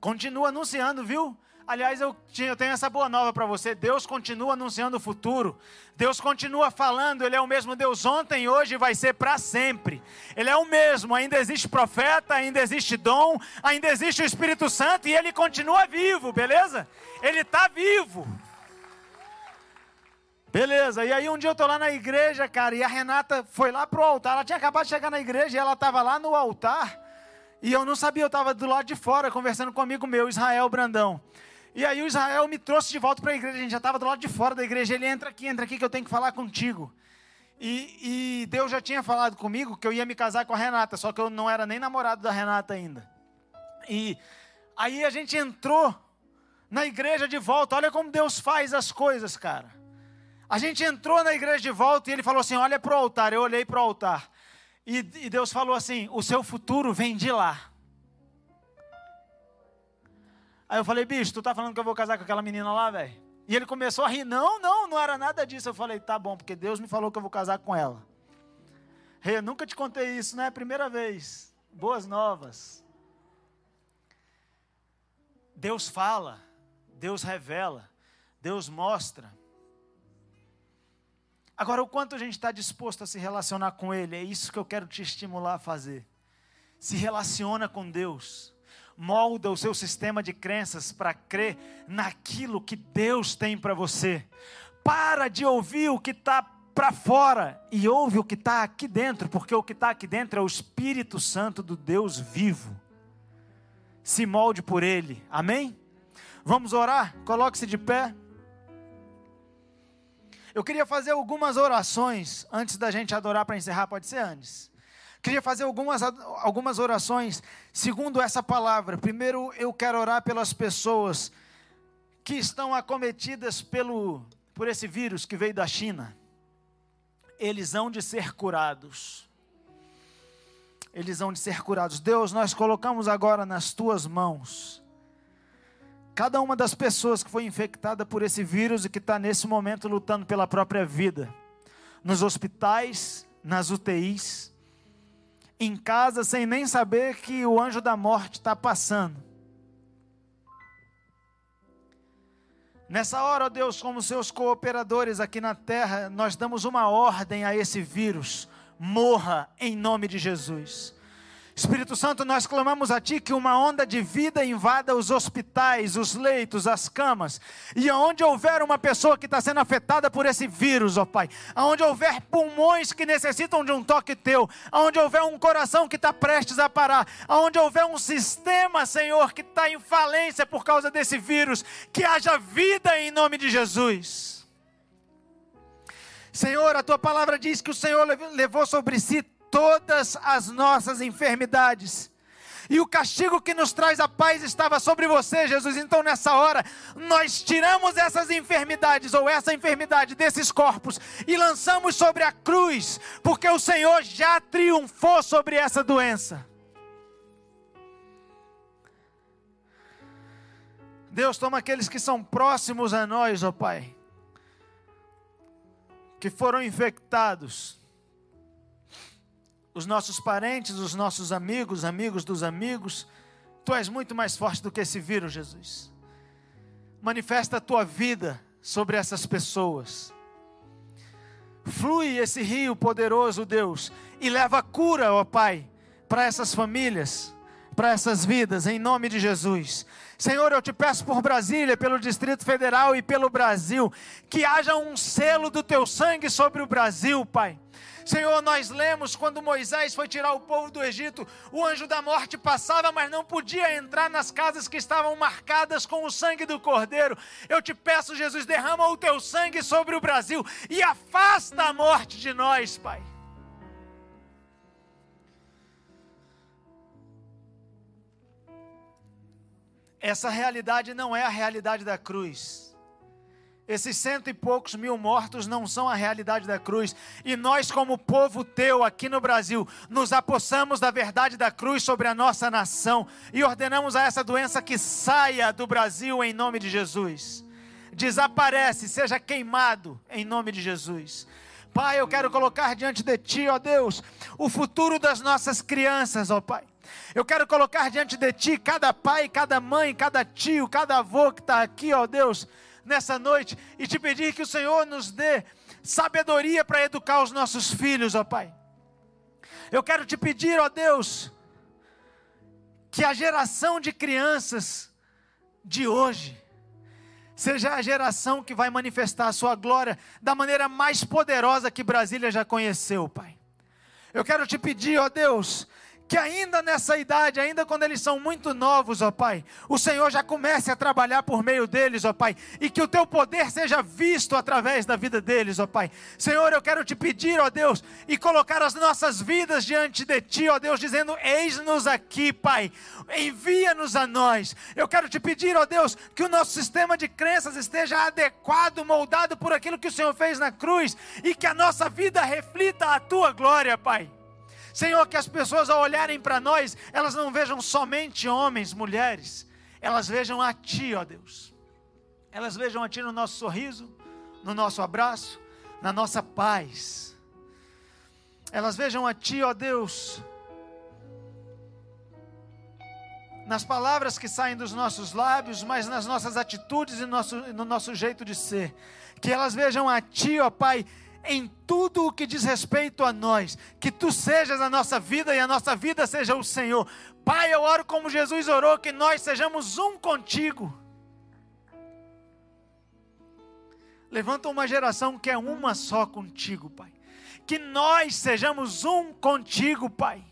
Continua anunciando, viu? Aliás, eu, eu tenho essa boa nova para você. Deus continua anunciando o futuro. Deus continua falando. Ele é o mesmo Deus ontem, hoje e vai ser para sempre. Ele é o mesmo. Ainda existe profeta, ainda existe dom, ainda existe o Espírito Santo e ele continua vivo, beleza? Ele está vivo. Beleza, e aí um dia eu tô lá na igreja, cara, e a Renata foi lá pro altar. Ela tinha acabado de chegar na igreja e ela estava lá no altar. E eu não sabia, eu estava do lado de fora conversando com um amigo meu, Israel Brandão. E aí o Israel me trouxe de volta para a igreja, a gente já estava do lado de fora da igreja. Ele entra aqui, entra aqui que eu tenho que falar contigo. E, e, Deus já tinha falado comigo que eu ia me casar com a Renata, só que eu não era nem namorado da Renata ainda. E aí a gente entrou na igreja de volta. Olha como Deus faz as coisas, cara. A gente entrou na igreja de volta e ele falou assim: Olha para o altar. Eu olhei para o altar. E, e Deus falou assim: O seu futuro vem de lá. Aí eu falei: Bicho, tu tá falando que eu vou casar com aquela menina lá, velho? E ele começou a rir: Não, não, não era nada disso. Eu falei: Tá bom, porque Deus me falou que eu vou casar com ela. Rei, nunca te contei isso, né? Primeira vez. Boas novas. Deus fala, Deus revela, Deus mostra. Agora, o quanto a gente está disposto a se relacionar com Ele, é isso que eu quero te estimular a fazer. Se relaciona com Deus, molda o seu sistema de crenças para crer naquilo que Deus tem para você. Para de ouvir o que está para fora e ouve o que está aqui dentro, porque o que está aqui dentro é o Espírito Santo do Deus vivo. Se molde por Ele, amém? Vamos orar? Coloque-se de pé. Eu queria fazer algumas orações antes da gente adorar para encerrar, pode ser antes. Queria fazer algumas, algumas orações segundo essa palavra. Primeiro, eu quero orar pelas pessoas que estão acometidas pelo, por esse vírus que veio da China. Eles hão de ser curados. Eles hão de ser curados. Deus, nós colocamos agora nas tuas mãos Cada uma das pessoas que foi infectada por esse vírus e que está nesse momento lutando pela própria vida, nos hospitais, nas UTIs, em casa, sem nem saber que o anjo da morte está passando. Nessa hora, ó Deus, como seus cooperadores aqui na terra, nós damos uma ordem a esse vírus: morra em nome de Jesus. Espírito Santo, nós clamamos a Ti que uma onda de vida invada os hospitais, os leitos, as camas, e aonde houver uma pessoa que está sendo afetada por esse vírus, ó Pai, aonde houver pulmões que necessitam de um toque Teu, aonde houver um coração que está prestes a parar, aonde houver um sistema, Senhor, que está em falência por causa desse vírus, que haja vida em nome de Jesus. Senhor, a Tua palavra diz que o Senhor levou sobre si todas as nossas enfermidades. E o castigo que nos traz a paz estava sobre você, Jesus. Então, nessa hora, nós tiramos essas enfermidades, ou essa enfermidade desses corpos, e lançamos sobre a cruz, porque o Senhor já triunfou sobre essa doença. Deus, toma aqueles que são próximos a nós, ó Pai, que foram infectados os nossos parentes, os nossos amigos, amigos dos amigos. Tu és muito mais forte do que esse vírus, Jesus. Manifesta a tua vida sobre essas pessoas. Flui esse rio poderoso, Deus, e leva cura, ó Pai, para essas famílias, para essas vidas, em nome de Jesus. Senhor, eu te peço por Brasília, pelo Distrito Federal e pelo Brasil, que haja um selo do teu sangue sobre o Brasil, Pai Senhor, nós lemos quando Moisés foi tirar o povo do Egito, o anjo da morte passava, mas não podia entrar nas casas que estavam marcadas com o sangue do Cordeiro. Eu te peço, Jesus, derrama o teu sangue sobre o Brasil e afasta a morte de nós, Pai. Essa realidade não é a realidade da cruz. Esses cento e poucos mil mortos não são a realidade da cruz. E nós, como povo teu aqui no Brasil, nos apossamos da verdade da cruz sobre a nossa nação e ordenamos a essa doença que saia do Brasil em nome de Jesus. Desaparece, seja queimado em nome de Jesus. Pai, eu quero colocar diante de Ti, ó Deus, o futuro das nossas crianças, ó Pai. Eu quero colocar diante de Ti cada pai, cada mãe, cada tio, cada avô que está aqui, ó Deus nessa noite e te pedir que o Senhor nos dê sabedoria para educar os nossos filhos, ó Pai. Eu quero te pedir, ó Deus, que a geração de crianças de hoje seja a geração que vai manifestar a sua glória da maneira mais poderosa que Brasília já conheceu, Pai. Eu quero te pedir, ó Deus, que ainda nessa idade, ainda quando eles são muito novos, ó Pai, o Senhor já comece a trabalhar por meio deles, ó Pai, e que o teu poder seja visto através da vida deles, ó Pai. Senhor, eu quero te pedir, ó Deus, e colocar as nossas vidas diante de ti, ó Deus, dizendo: Eis-nos aqui, Pai, envia-nos a nós. Eu quero te pedir, ó Deus, que o nosso sistema de crenças esteja adequado, moldado por aquilo que o Senhor fez na cruz, e que a nossa vida reflita a tua glória, Pai. Senhor, que as pessoas ao olharem para nós, elas não vejam somente homens, mulheres, elas vejam a Ti, ó Deus. Elas vejam a Ti no nosso sorriso, no nosso abraço, na nossa paz. Elas vejam a Ti, ó Deus, nas palavras que saem dos nossos lábios, mas nas nossas atitudes e no nosso, no nosso jeito de ser. Que elas vejam a Ti, ó Pai, em tudo o que diz respeito a nós, que tu sejas a nossa vida e a nossa vida seja o Senhor. Pai, eu oro como Jesus orou, que nós sejamos um contigo. Levanta uma geração que é uma só contigo, Pai. Que nós sejamos um contigo, Pai.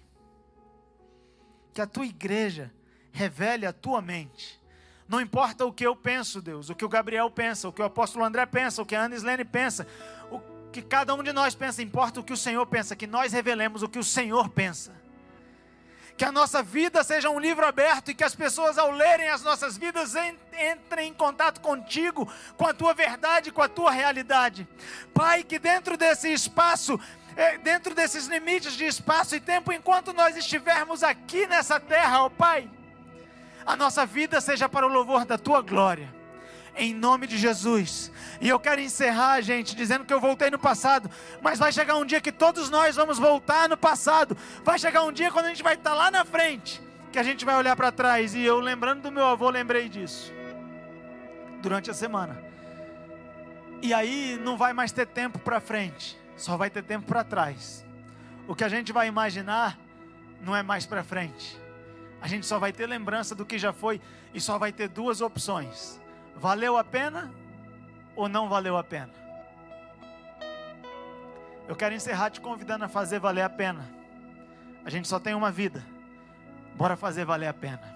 Que a tua igreja revele a tua mente. Não importa o que eu penso, Deus, o que o Gabriel pensa, o que o apóstolo André pensa, o que a Ana Islene pensa, que cada um de nós pensa, importa o que o Senhor pensa, que nós revelemos o que o Senhor pensa. Que a nossa vida seja um livro aberto e que as pessoas, ao lerem as nossas vidas, entrem em contato contigo, com a tua verdade, com a tua realidade. Pai, que dentro desse espaço, é, dentro desses limites de espaço e tempo, enquanto nós estivermos aqui nessa terra, ó Pai, a nossa vida seja para o louvor da tua glória em nome de Jesus. E eu quero encerrar, gente, dizendo que eu voltei no passado, mas vai chegar um dia que todos nós vamos voltar no passado. Vai chegar um dia quando a gente vai estar lá na frente, que a gente vai olhar para trás. E eu, lembrando do meu avô, lembrei disso durante a semana. E aí não vai mais ter tempo para frente, só vai ter tempo para trás. O que a gente vai imaginar não é mais para frente. A gente só vai ter lembrança do que já foi e só vai ter duas opções Valeu a pena ou não valeu a pena? Eu quero encerrar te convidando a fazer valer a pena. A gente só tem uma vida. Bora fazer valer a pena.